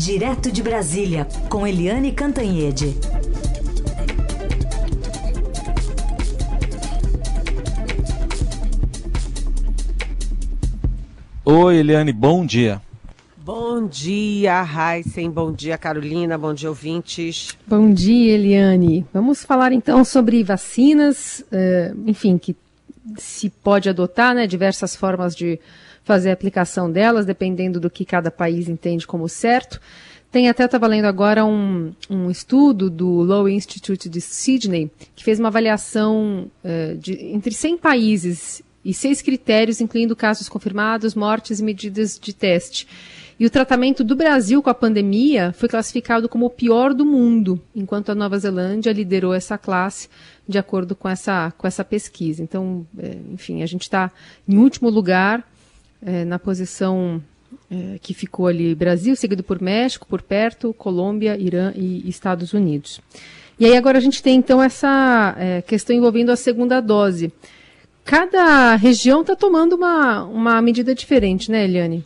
Direto de Brasília, com Eliane Cantanhede. Oi, Eliane, bom dia. Bom dia, Heisen. Bom dia, Carolina. Bom dia, ouvintes. Bom dia, Eliane. Vamos falar então sobre vacinas, uh, enfim, que se pode adotar, né, diversas formas de fazer a aplicação delas, dependendo do que cada país entende como certo. Tem até, estava lendo agora um, um estudo do Low Institute de Sydney, que fez uma avaliação uh, de, entre 100 países e seis critérios, incluindo casos confirmados, mortes e medidas de teste. E o tratamento do Brasil com a pandemia foi classificado como o pior do mundo, enquanto a Nova Zelândia liderou essa classe de acordo com essa, com essa pesquisa. Então, é, enfim, a gente está em último lugar é, na posição é, que ficou ali Brasil, seguido por México, por perto, Colômbia, Irã e Estados Unidos. E aí agora a gente tem então essa é, questão envolvendo a segunda dose. Cada região está tomando uma, uma medida diferente, né, Eliane?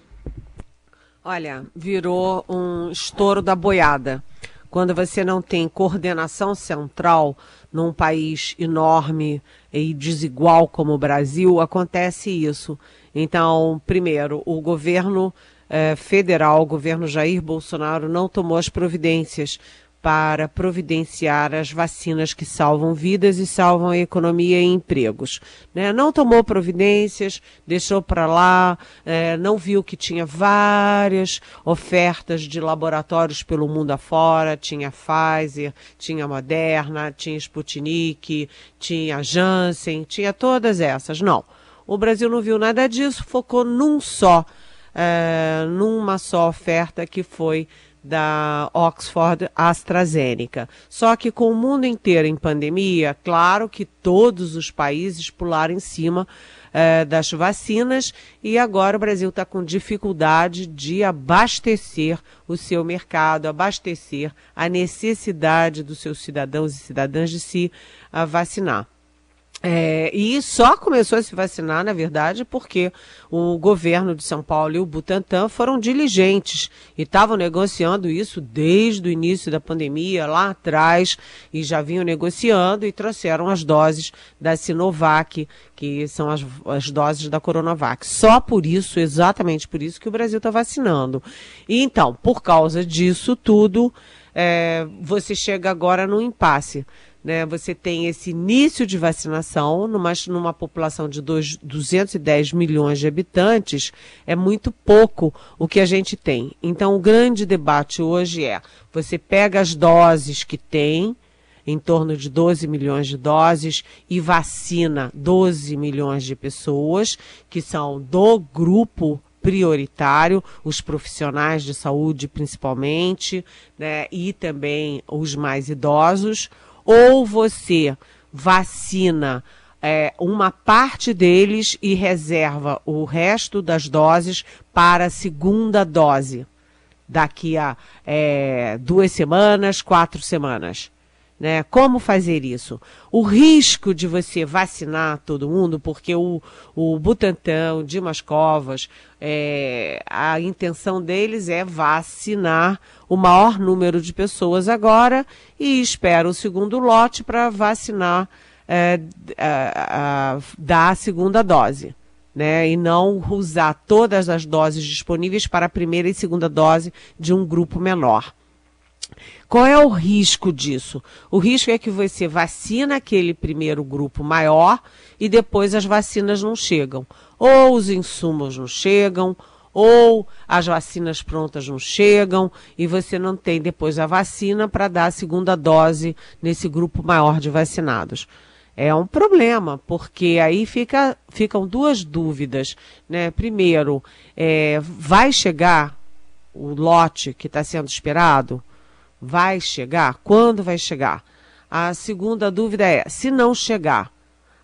Olha, virou um estouro da boiada. Quando você não tem coordenação central num país enorme e desigual como o Brasil, acontece isso. Então, primeiro, o governo eh, federal, o governo Jair Bolsonaro, não tomou as providências para providenciar as vacinas que salvam vidas e salvam a economia e empregos. Né? Não tomou providências, deixou para lá, é, não viu que tinha várias ofertas de laboratórios pelo mundo afora, tinha Pfizer, tinha Moderna, tinha Sputnik, tinha Janssen, tinha todas essas. Não. O Brasil não viu nada disso, focou num só, é, numa só oferta que foi da Oxford AstraZeneca. Só que com o mundo inteiro em pandemia, claro que todos os países pularam em cima eh, das vacinas e agora o Brasil está com dificuldade de abastecer o seu mercado, abastecer a necessidade dos seus cidadãos e cidadãs de se vacinar. É, e só começou a se vacinar, na verdade, porque o governo de São Paulo e o Butantan foram diligentes e estavam negociando isso desde o início da pandemia, lá atrás, e já vinham negociando e trouxeram as doses da Sinovac, que são as, as doses da Coronavac. Só por isso, exatamente por isso, que o Brasil está vacinando. E então, por causa disso tudo, é, você chega agora no impasse né, você tem esse início de vacinação numa, numa população de dois, 210 milhões de habitantes, é muito pouco o que a gente tem. Então, o grande debate hoje é: você pega as doses que tem, em torno de 12 milhões de doses, e vacina 12 milhões de pessoas, que são do grupo prioritário, os profissionais de saúde principalmente, né, e também os mais idosos ou você vacina é, uma parte deles e reserva o resto das doses para a segunda dose daqui a é, duas semanas, quatro semanas. Né? Como fazer isso? O risco de você vacinar todo mundo, porque o, o Butantan, o Dimas Covas, é, a intenção deles é vacinar o maior número de pessoas agora e espera o segundo lote para vacinar, é, a, a, dar a segunda dose. Né, e não usar todas as doses disponíveis para a primeira e segunda dose de um grupo menor. Qual é o risco disso? O risco é que você vacina aquele primeiro grupo maior e depois as vacinas não chegam. Ou os insumos não chegam, ou as vacinas prontas não chegam e você não tem depois a vacina para dar a segunda dose nesse grupo maior de vacinados. É um problema, porque aí fica, ficam duas dúvidas. Né? Primeiro, é, vai chegar o lote que está sendo esperado? Vai chegar? Quando vai chegar? A segunda dúvida é: se não chegar,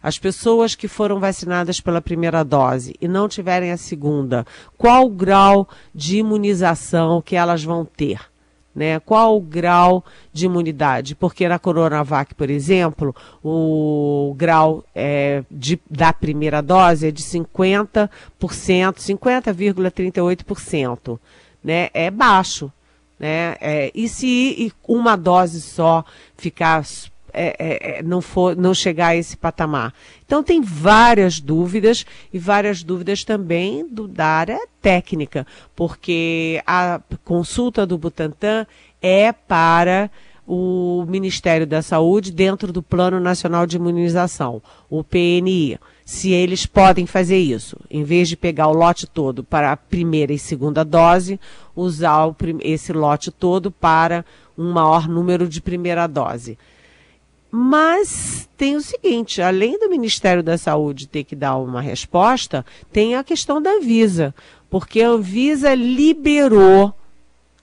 as pessoas que foram vacinadas pela primeira dose e não tiverem a segunda, qual o grau de imunização que elas vão ter? Né? Qual o grau de imunidade? Porque na Coronavac, por exemplo, o grau é, de, da primeira dose é de 50%, 50,38%. Né? É baixo Né? É, e se uma dose só ficar é, é, é, não, for, não chegar a esse patamar. Então tem várias dúvidas e várias dúvidas também do, da área técnica, porque a consulta do Butantan é para o Ministério da Saúde dentro do Plano Nacional de Imunização, o PNI. Se eles podem fazer isso, em vez de pegar o lote todo para a primeira e segunda dose, usar esse lote todo para um maior número de primeira dose. Mas tem o seguinte, além do Ministério da Saúde ter que dar uma resposta, tem a questão da Visa, porque a Visa liberou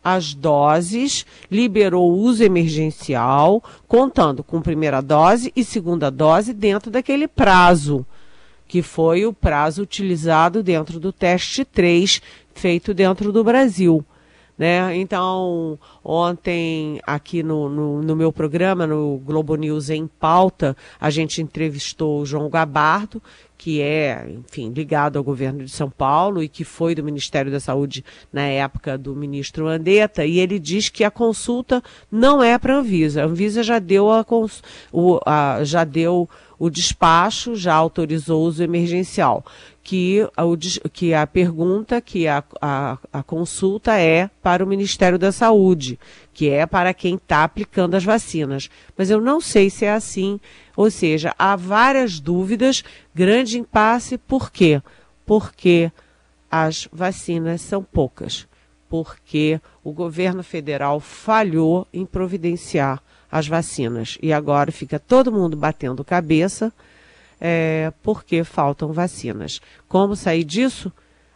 as doses, liberou o uso emergencial, contando com primeira dose e segunda dose dentro daquele prazo, que foi o prazo utilizado dentro do teste 3 feito dentro do Brasil. Né? Então, ontem, aqui no, no, no, meu programa, no Globo News em Pauta, a gente entrevistou o João Gabardo, que é, enfim, ligado ao governo de São Paulo e que foi do Ministério da Saúde na época do ministro Andetta, e ele diz que a consulta não é para a Anvisa. A Anvisa já deu, a, o, a, já deu o despacho, já autorizou uso emergencial que a, que a pergunta, que a, a, a consulta é para o Ministério da Saúde, que é para quem está aplicando as vacinas. Mas eu não sei se é assim, ou seja, há várias dúvidas, grande impasse, por quê? Porque as vacinas são poucas, porque o governo federal falhou em providenciar as vacinas e agora fica todo mundo batendo cabeça é, porque faltam vacinas. Como sair disso?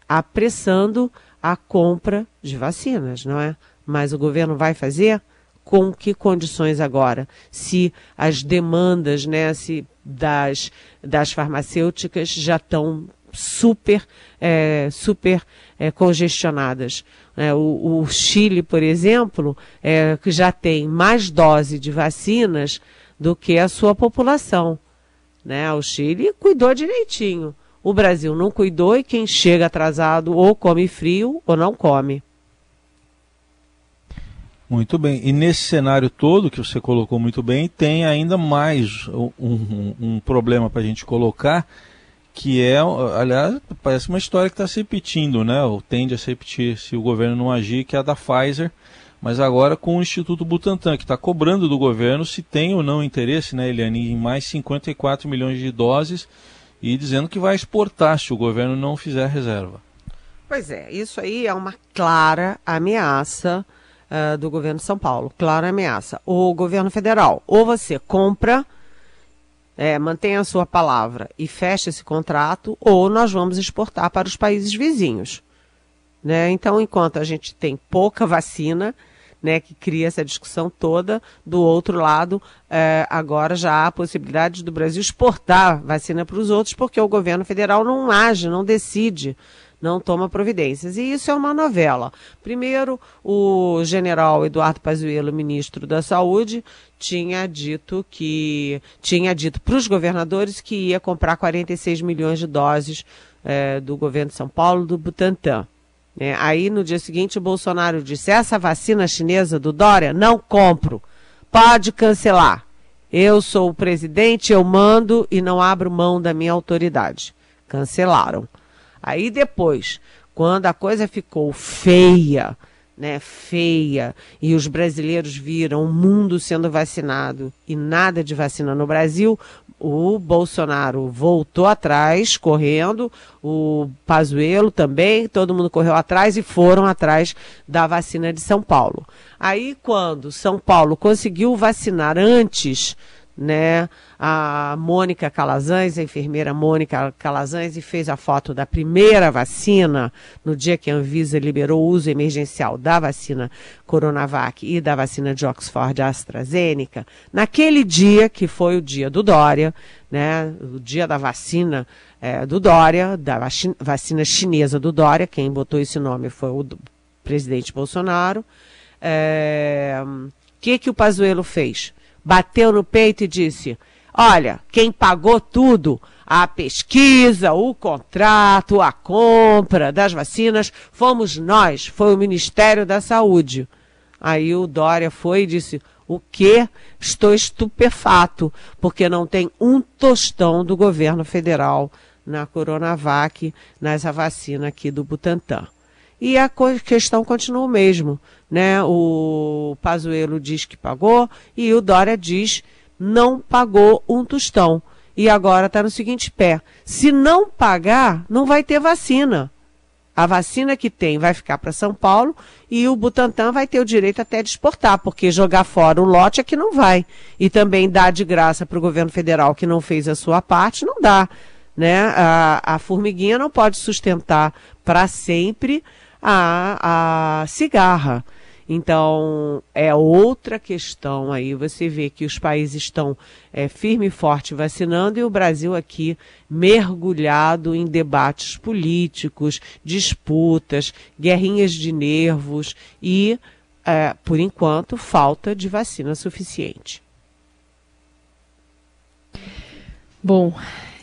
Apressando a compra de vacinas, não é? Mas o governo vai fazer? Com que condições agora? Se as demandas né, se das, das farmacêuticas já estão super, é, super é, congestionadas. É, o, o, Chile, por exemplo, é, que já tem mais dose de vacinas do que a sua população. Né? O Chile cuidou direitinho. O Brasil não cuidou e quem chega atrasado ou come frio ou não come. Muito bem. E nesse cenário todo que você colocou muito bem, tem ainda mais um, um, um problema para a gente colocar, que é, aliás, parece uma história que está se repetindo, né? Ou tende a se repetir se o governo não agir, que é a da Pfizer mas agora com o Instituto Butantan, que está cobrando do governo se tem ou não interesse, né, Eliane, em mais 54 milhões de doses e dizendo que vai exportar se o governo não fizer reserva. Pois é, isso aí é uma clara ameaça uh, do governo de São Paulo, clara ameaça. O governo federal, ou você compra, é, mantém a sua palavra e fecha esse contrato, ou nós vamos exportar para os países vizinhos. Né? Então, enquanto a gente tem pouca vacina, né, que cria essa discussão toda. Do outro lado, é, agora já há a possibilidade do Brasil exportar vacina para os outros, porque o governo federal não age, não decide, não toma providências. E isso é uma novela. Primeiro, o general Eduardo Pazuello, ministro da Saúde, tinha dito que tinha dito para os governadores que ia comprar 46 milhões de doses é, do governo de São Paulo, do Butantan. É, aí no dia seguinte o Bolsonaro disse: essa vacina chinesa do Dória, não compro. Pode cancelar. Eu sou o presidente, eu mando e não abro mão da minha autoridade. Cancelaram. Aí depois, quando a coisa ficou feia, né, feia, e os brasileiros viram o mundo sendo vacinado e nada de vacina no Brasil, o Bolsonaro voltou atrás, correndo, o Pazuello também, todo mundo correu atrás e foram atrás da vacina de São Paulo. Aí, quando São Paulo conseguiu vacinar antes né? A Mônica Calazans, a enfermeira Mônica Calazans, e fez a foto da primeira vacina no dia que a Anvisa liberou o uso emergencial da vacina Coronavac e da vacina de Oxford AstraZeneca. Naquele dia, que foi o dia do Dória, né? O dia da vacina é, do Dória, da vacina chinesa do Dória, quem botou esse nome foi o presidente Bolsonaro. O é, que, que o Pazuello fez? Bateu no peito e disse: Olha, quem pagou tudo, a pesquisa, o contrato, a compra das vacinas, fomos nós, foi o Ministério da Saúde. Aí o Dória foi e disse: O que? Estou estupefato, porque não tem um tostão do governo federal na Coronavac, nessa vacina aqui do Butantan. E a questão continua o mesmo, né? O Pazuello diz que pagou e o Dória diz não pagou um tostão. E agora está no seguinte pé: se não pagar, não vai ter vacina. A vacina que tem vai ficar para São Paulo e o Butantan vai ter o direito até de exportar, porque jogar fora o lote é que não vai. E também dar de graça para o governo federal que não fez a sua parte, não dá. Né? A, a formiguinha não pode sustentar para sempre a, a cigarra. Então, é outra questão aí. Você vê que os países estão é, firme e forte vacinando e o Brasil aqui mergulhado em debates políticos, disputas, guerrinhas de nervos e, é, por enquanto, falta de vacina suficiente. Bom,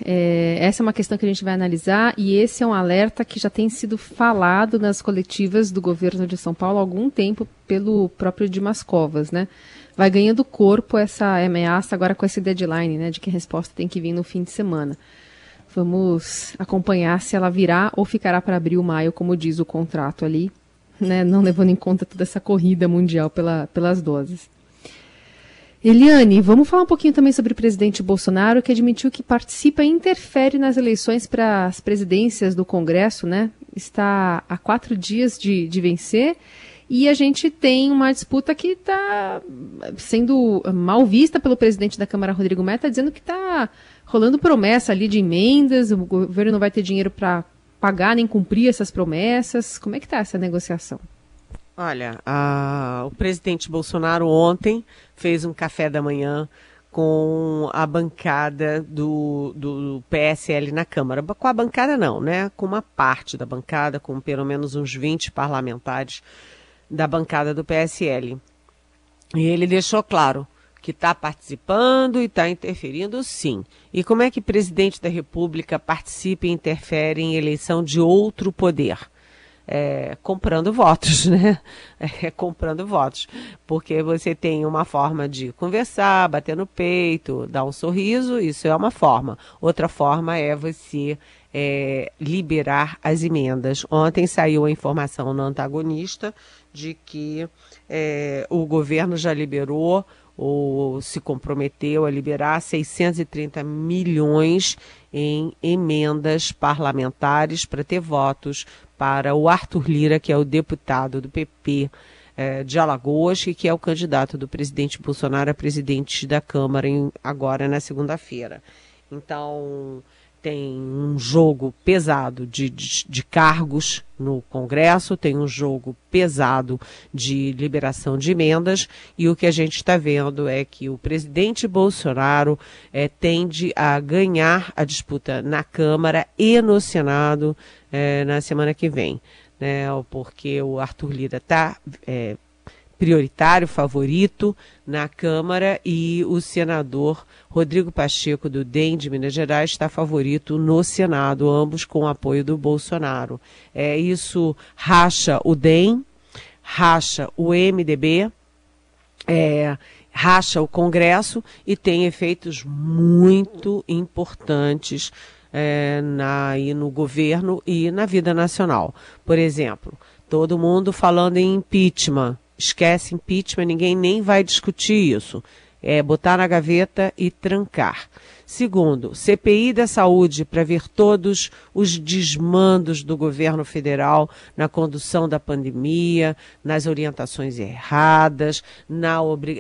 é, essa é uma questão que a gente vai analisar e esse é um alerta que já tem sido falado nas coletivas do governo de São Paulo há algum tempo pelo próprio Dimas Covas, né? Vai ganhando corpo essa ameaça agora com esse deadline, né? De que a resposta tem que vir no fim de semana. Vamos acompanhar se ela virá ou ficará para abril, maio, como diz o contrato ali, né? Não levando em conta toda essa corrida mundial pela, pelas doses. Eliane, vamos falar um pouquinho também sobre o presidente Bolsonaro, que admitiu que participa e interfere nas eleições para as presidências do Congresso, né? Está há quatro dias de, de vencer e a gente tem uma disputa que está sendo mal vista pelo presidente da Câmara, Rodrigo Meta, dizendo que está rolando promessa ali de emendas, o governo não vai ter dinheiro para pagar nem cumprir essas promessas. Como é que está essa negociação? Olha, a, o presidente Bolsonaro ontem fez um café da manhã com a bancada do, do, PSL na Câmara. Com a bancada não, né? Com uma parte da bancada, com pelo menos uns 20 parlamentares da bancada do PSL. E ele deixou claro que está participando e está interferindo, sim. E como é que presidente da República participa e interfere em eleição de outro poder? É, comprando votos, né? É, comprando votos. Porque você tem uma forma de conversar, bater no peito, dar um sorriso, isso é uma forma. Outra forma é você é, liberar as emendas. Ontem saiu a informação no antagonista de que é, o governo já liberou ou se comprometeu a liberar 630 milhões em emendas parlamentares para ter votos para o Arthur Lira, que é o deputado do PP é, de Alagoas e que é o candidato do presidente Bolsonaro a presidente da Câmara em, agora na segunda-feira. Então, tem um jogo pesado de, de, de, cargos no Congresso, tem um jogo pesado de liberação de emendas, e o que a gente está vendo é que o presidente Bolsonaro é, tende a ganhar a disputa na Câmara e no Senado é, na semana que vem. Né, porque o Arthur Lira está é, prioritário, favorito na Câmara e o senador Rodrigo Pacheco, do DEM de Minas Gerais, está favorito no Senado, ambos com apoio do Bolsonaro. É, isso racha o DEM, racha o MDB, é, racha o Congresso e tem efeitos muito importantes é, na, no governo e na vida nacional. Por exemplo, todo mundo falando em impeachment esquece impeachment, ninguém nem vai discutir isso. É botar na gaveta e trancar. Segundo, CPI da saúde para ver todos os desmandos do governo federal na condução da pandemia, nas orientações erradas, na,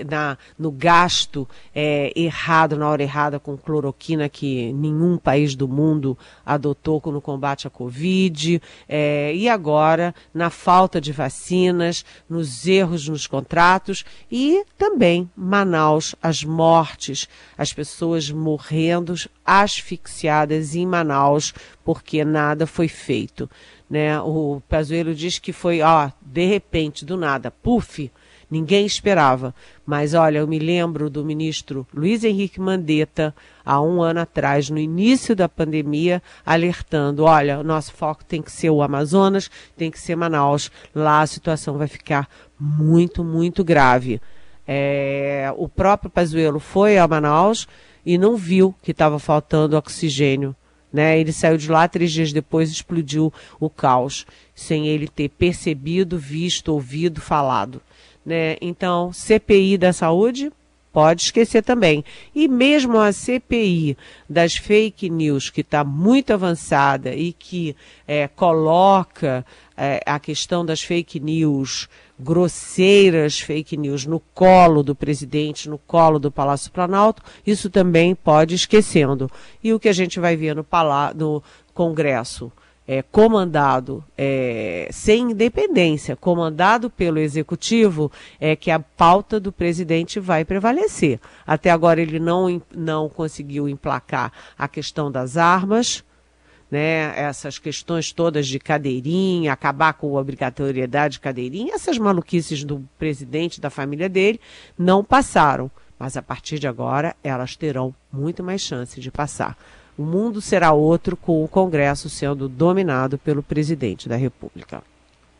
na no gasto é, errado, na hora errada com cloroquina que nenhum país do mundo adotou no combate à Covid, é, e agora na falta de vacinas, nos erros nos contratos e também Manaus, as mortes, as pessoas morrendo morrendo asfixiadas em Manaus porque nada foi feito. Né? O Pazuello diz que foi, ó, de repente, do nada, puf, Ninguém esperava. Mas olha, eu me lembro do ministro Luiz Henrique Mandetta, há um ano atrás, no início da pandemia, alertando: olha, o nosso foco tem que ser o Amazonas, tem que ser Manaus. Lá a situação vai ficar muito, muito grave. É, o próprio Pazuello foi a Manaus e não viu que estava faltando oxigênio. Né? Ele saiu de lá três dias depois explodiu o caos, sem ele ter percebido, visto, ouvido, falado. Né? Então, CPI da saúde, pode esquecer também. E mesmo a CPI das fake news, que está muito avançada e que é, coloca é, a questão das fake news, grosseiras fake news, no colo do presidente, no colo do Palácio Planalto, isso também pode esquecendo. E o que a gente vai ver no, no Congresso? é, comandado é, sem independência, comandado pelo executivo, é que a pauta do presidente vai prevalecer. Até agora ele não, não conseguiu emplacar a questão das armas, né, essas questões todas de cadeirinha, acabar com a obrigatoriedade de cadeirinha, essas maluquices do presidente, da família dele, não passaram. Mas a partir de agora, elas terão muito mais chance de passar. O mundo será outro com o Congresso sendo dominado pelo presidente da República.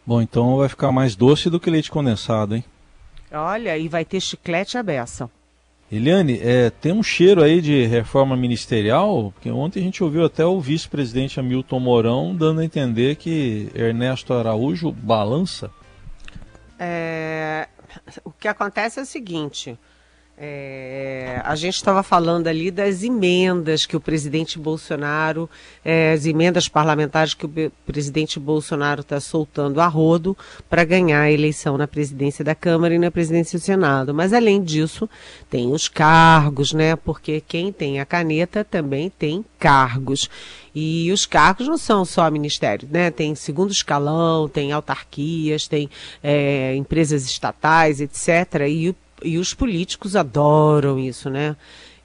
Bom, então vai ficar mais doce do que leite condensado, hein? Olha, e vai ter chiclete à beça. Eliane, é, tem um cheiro aí de reforma ministerial, porque ontem a gente ouviu até o vice-presidente Hamilton Mourão dando a entender que Ernesto Araújo balança. É, o que acontece é o seguinte: é, a gente estava falando ali das emendas que o presidente Bolsonaro, é, as emendas parlamentares que o presidente Bolsonaro está soltando a rodo para ganhar a eleição na presidência da Câmara e na presidência do Senado. Mas além disso, tem os cargos, né? Porque quem tem a caneta também tem cargos. E os cargos não são só ministérios, né? Tem segundo escalão, tem autarquias, tem é, empresas estatais, etc. E o e os políticos adoram isso, né?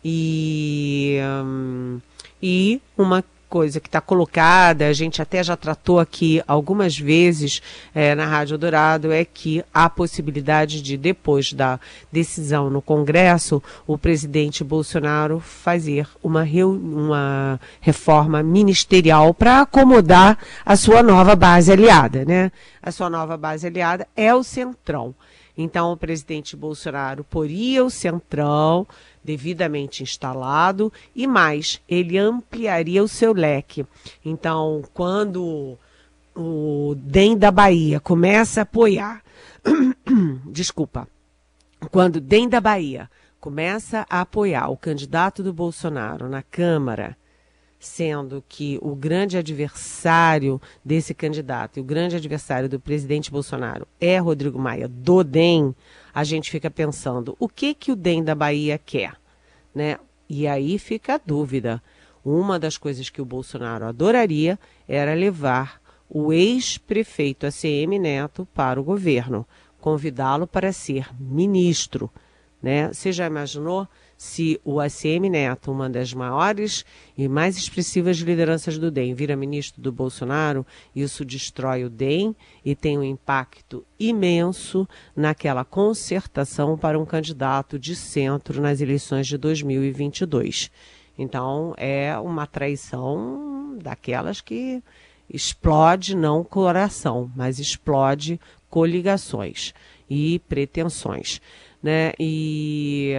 E, um, e uma coisa que está colocada, a gente até já tratou aqui algumas vezes é, na Rádio Dourado, é que há possibilidade de, depois da decisão no Congresso, o presidente Bolsonaro fazer uma, uma reforma ministerial para acomodar a sua nova base aliada, né? A sua nova base aliada é o Centrão. Então, o presidente Bolsonaro poria o centrão devidamente instalado e mais, ele ampliaria o seu leque. Então, quando o DEM da Bahia começa a apoiar, desculpa, quando DEM da Bahia começa a apoiar o candidato do Bolsonaro na Câmara sendo que o grande adversário desse candidato e o grande adversário do presidente Bolsonaro é Rodrigo Maia do DEM, a gente fica pensando o que que o DEM da Bahia quer, né? E aí fica a dúvida. Uma das coisas que o Bolsonaro adoraria era levar o ex-prefeito ACM Neto para o governo, convidá-lo para ser ministro, né? Você já imaginou se o ACM Neto, uma das maiores e mais expressivas lideranças do DEM, vira ministro do Bolsonaro, isso destrói o DEM e tem um impacto imenso naquela concertação para um candidato de centro nas eleições de 2022. Então, é uma traição daquelas que explode não coração, mas explode coligações e pretensões, né? E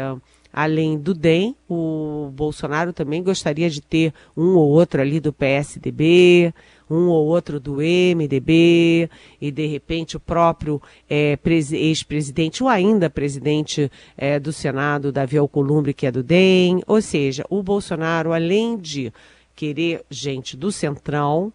além do DEM, o Bolsonaro também gostaria de ter um ou outro ali do PSDB, um ou outro do MDB, e de repente o próprio é, ex-presidente, ou ainda presidente é, do Senado, Davi Alcolumbre, que é do DEM. Ou seja, o Bolsonaro, além de querer gente do Centrão,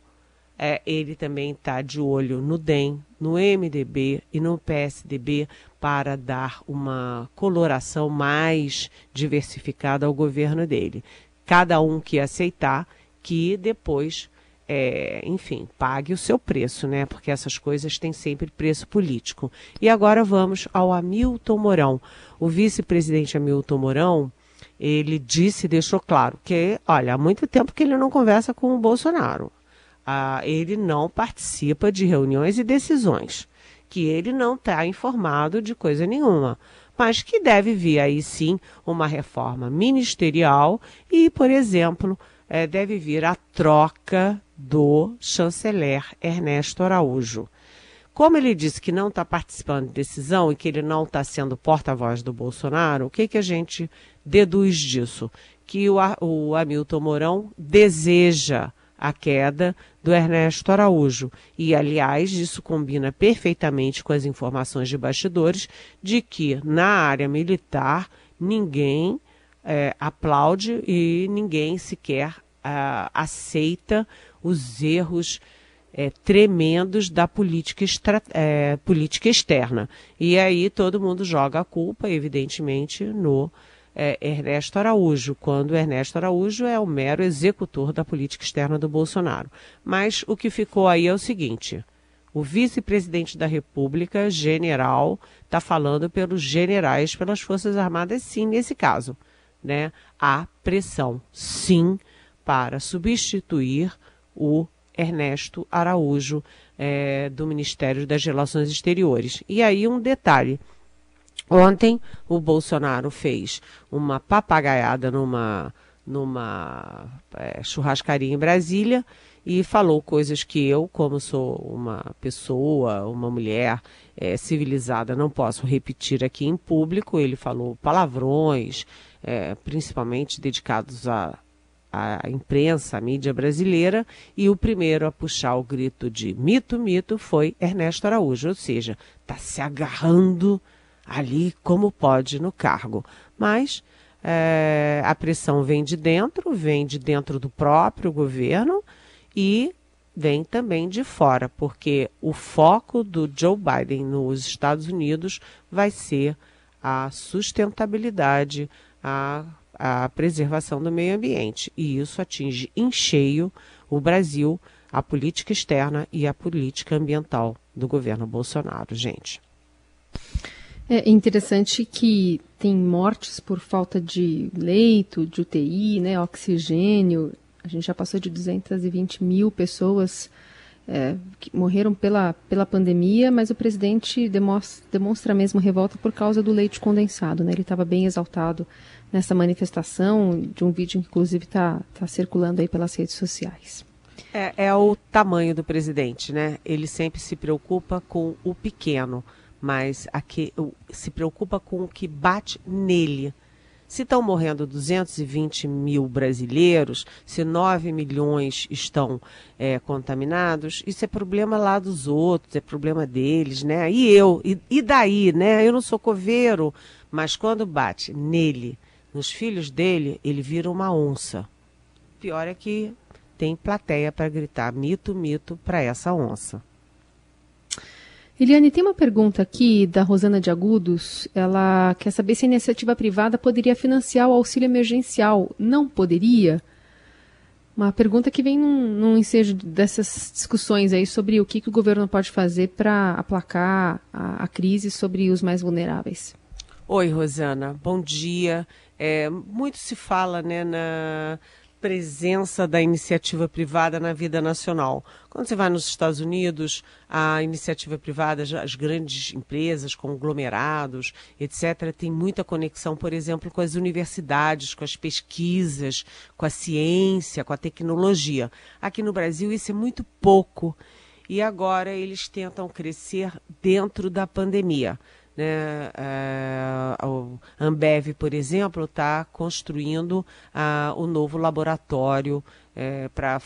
é, ele também está de olho no DEM, no MDB e no PSDB para dar uma coloração mais diversificada ao governo dele. Cada um que aceitar, que depois, é, enfim, pague o seu preço, né? Porque essas coisas têm sempre preço político. E agora vamos ao Hamilton Mourão. O vice-presidente Hamilton Mourão, ele disse, deixou claro que, olha, há muito tempo que ele não conversa com o Bolsonaro ah, ele não participa de reuniões e decisões. que ele não está informado de coisa nenhuma, mas que deve vir aí sim uma reforma ministerial e, por exemplo, é, deve vir a troca do chanceler Ernesto Araújo. Como ele disse que não está participando de decisão e que ele não está sendo porta-voz do Bolsonaro, o que, que a gente deduz disso? Que o, o Hamilton Mourão deseja a queda do Ernesto Araújo. E, aliás, isso combina perfeitamente com as informações de bastidores de que na área militar ninguém é, aplaude e ninguém sequer uh, aceita os erros é, tremendos da política, extra, é, política externa. E aí todo mundo joga a culpa, evidentemente, no é, Ernesto Araújo, quando Ernesto Araújo é o mero executor da política externa do Bolsonaro. Mas o que ficou aí é o seguinte: o vice-presidente da República, general, está falando pelos generais, pelas Forças Armadas, sim, nesse caso. Né? Há pressão, sim, para substituir o Ernesto Araújo, é, do Ministério das Relações Exteriores. E aí um detalhe. Ontem o Bolsonaro fez uma papagaiada numa, numa é, churrascaria em Brasília e falou coisas que eu, como sou uma pessoa, uma mulher é, civilizada, não posso repetir aqui em público. Ele falou palavrões, é, principalmente dedicados a, a imprensa, a mídia brasileira, e o primeiro a puxar o grito de mito, mito foi Ernesto Araújo, ou seja, está se agarrando ali como pode no cargo. Mas é, a pressão vem de dentro, vem de dentro do próprio governo e vem também de fora, porque o foco do Joe Biden nos Estados Unidos vai ser a sustentabilidade, a a preservação do meio ambiente. E isso atinge em cheio o Brasil, a política externa e a política ambiental do governo Bolsonaro, gente. É interessante que tem mortes por falta de leito, de UTI, né, oxigênio. A gente já passou de 220 mil pessoas é, que morreram pela, pela pandemia, mas o presidente demonstra, demonstra mesmo revolta por causa do leite condensado. Né? Ele estava bem exaltado nessa manifestação, de um vídeo que inclusive está tá circulando aí pelas redes sociais. É, é o tamanho do presidente, né? Ele sempre se preocupa com o pequeno, mas aqui, se preocupa com o que bate nele. Se estão morrendo 220 mil brasileiros, se 9 milhões estão é, contaminados, isso é problema lá dos outros, é problema deles, né? E eu, e, e daí, né? Eu não sou coveiro, mas quando bate nele, nos filhos dele, ele vira uma onça. Pior é que tem plateia para gritar mito, mito para essa onça. Eliane, tem uma pergunta aqui da Rosana de Agudos. Ela quer saber se a iniciativa privada poderia financiar o auxílio emergencial. Não poderia? Uma pergunta que vem num, num ensejo dessas discussões aí sobre o que, que o governo pode fazer para aplacar a, a crise sobre os mais vulneráveis. Oi, Rosana. Bom dia. É, muito se fala né, na presença da iniciativa privada na vida nacional. Quando você vai nos Estados Unidos, a iniciativa privada, as grandes empresas, conglomerados, etc., tem muita conexão, por exemplo, com as universidades, com as pesquisas, com a ciência, com a tecnologia. Aqui no Brasil, isso é muito pouco. E agora eles tentam crescer dentro da pandemia. Né? É, o Ambev, por exemplo, está construindo ah, o novo laboratório é, para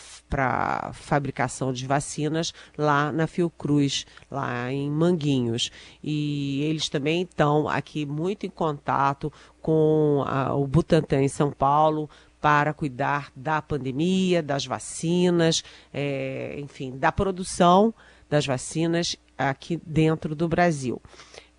fabricação de vacinas lá na Fiocruz, lá em Manguinhos. E eles também estão aqui muito em contato com a, o Butantan em São Paulo para cuidar da pandemia, das vacinas, é, enfim, da produção das vacinas aqui dentro do Brasil.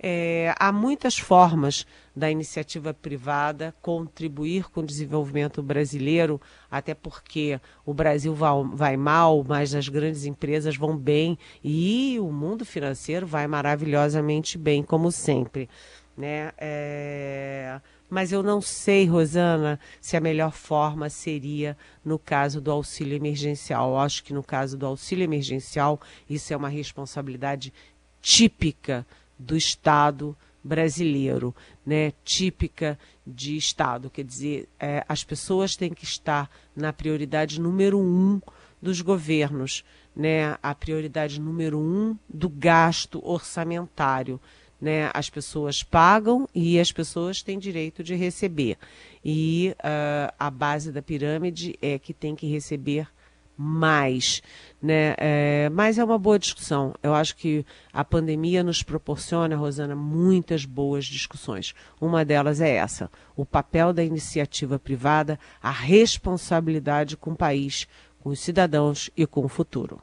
É, há muitas formas da iniciativa privada contribuir com o desenvolvimento brasileiro, até porque o Brasil vai, vai, mal, mas as grandes empresas vão bem e o mundo financeiro vai maravilhosamente bem, como sempre. Né? É... Mas eu não sei, Rosana, se a melhor forma seria no caso do auxílio emergencial. Eu acho que no caso do auxílio emergencial, isso é uma responsabilidade típica do Estado brasileiro, né? típica de Estado. Quer dizer, é, as pessoas têm que estar na prioridade número um dos governos, né? a prioridade número um do gasto orçamentário. Né? As pessoas pagam e as pessoas têm direito de receber. E uh, a base da pirâmide é que tem que receber mais, né? É, mas é uma boa discussão. Eu acho que a pandemia nos proporciona, Rosana, muitas boas discussões. Uma delas é essa: o papel da iniciativa privada, a responsabilidade com o país, com os cidadãos e com o futuro.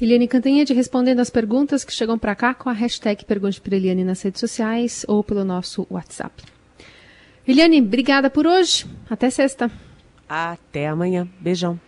Eliane Cantanhede respondendo as perguntas que chegam para cá com a hashtag Pergunte para Eliane nas redes sociais ou pelo nosso WhatsApp. Eliane, obrigada por hoje. Até sexta. Até amanhã. Beijão.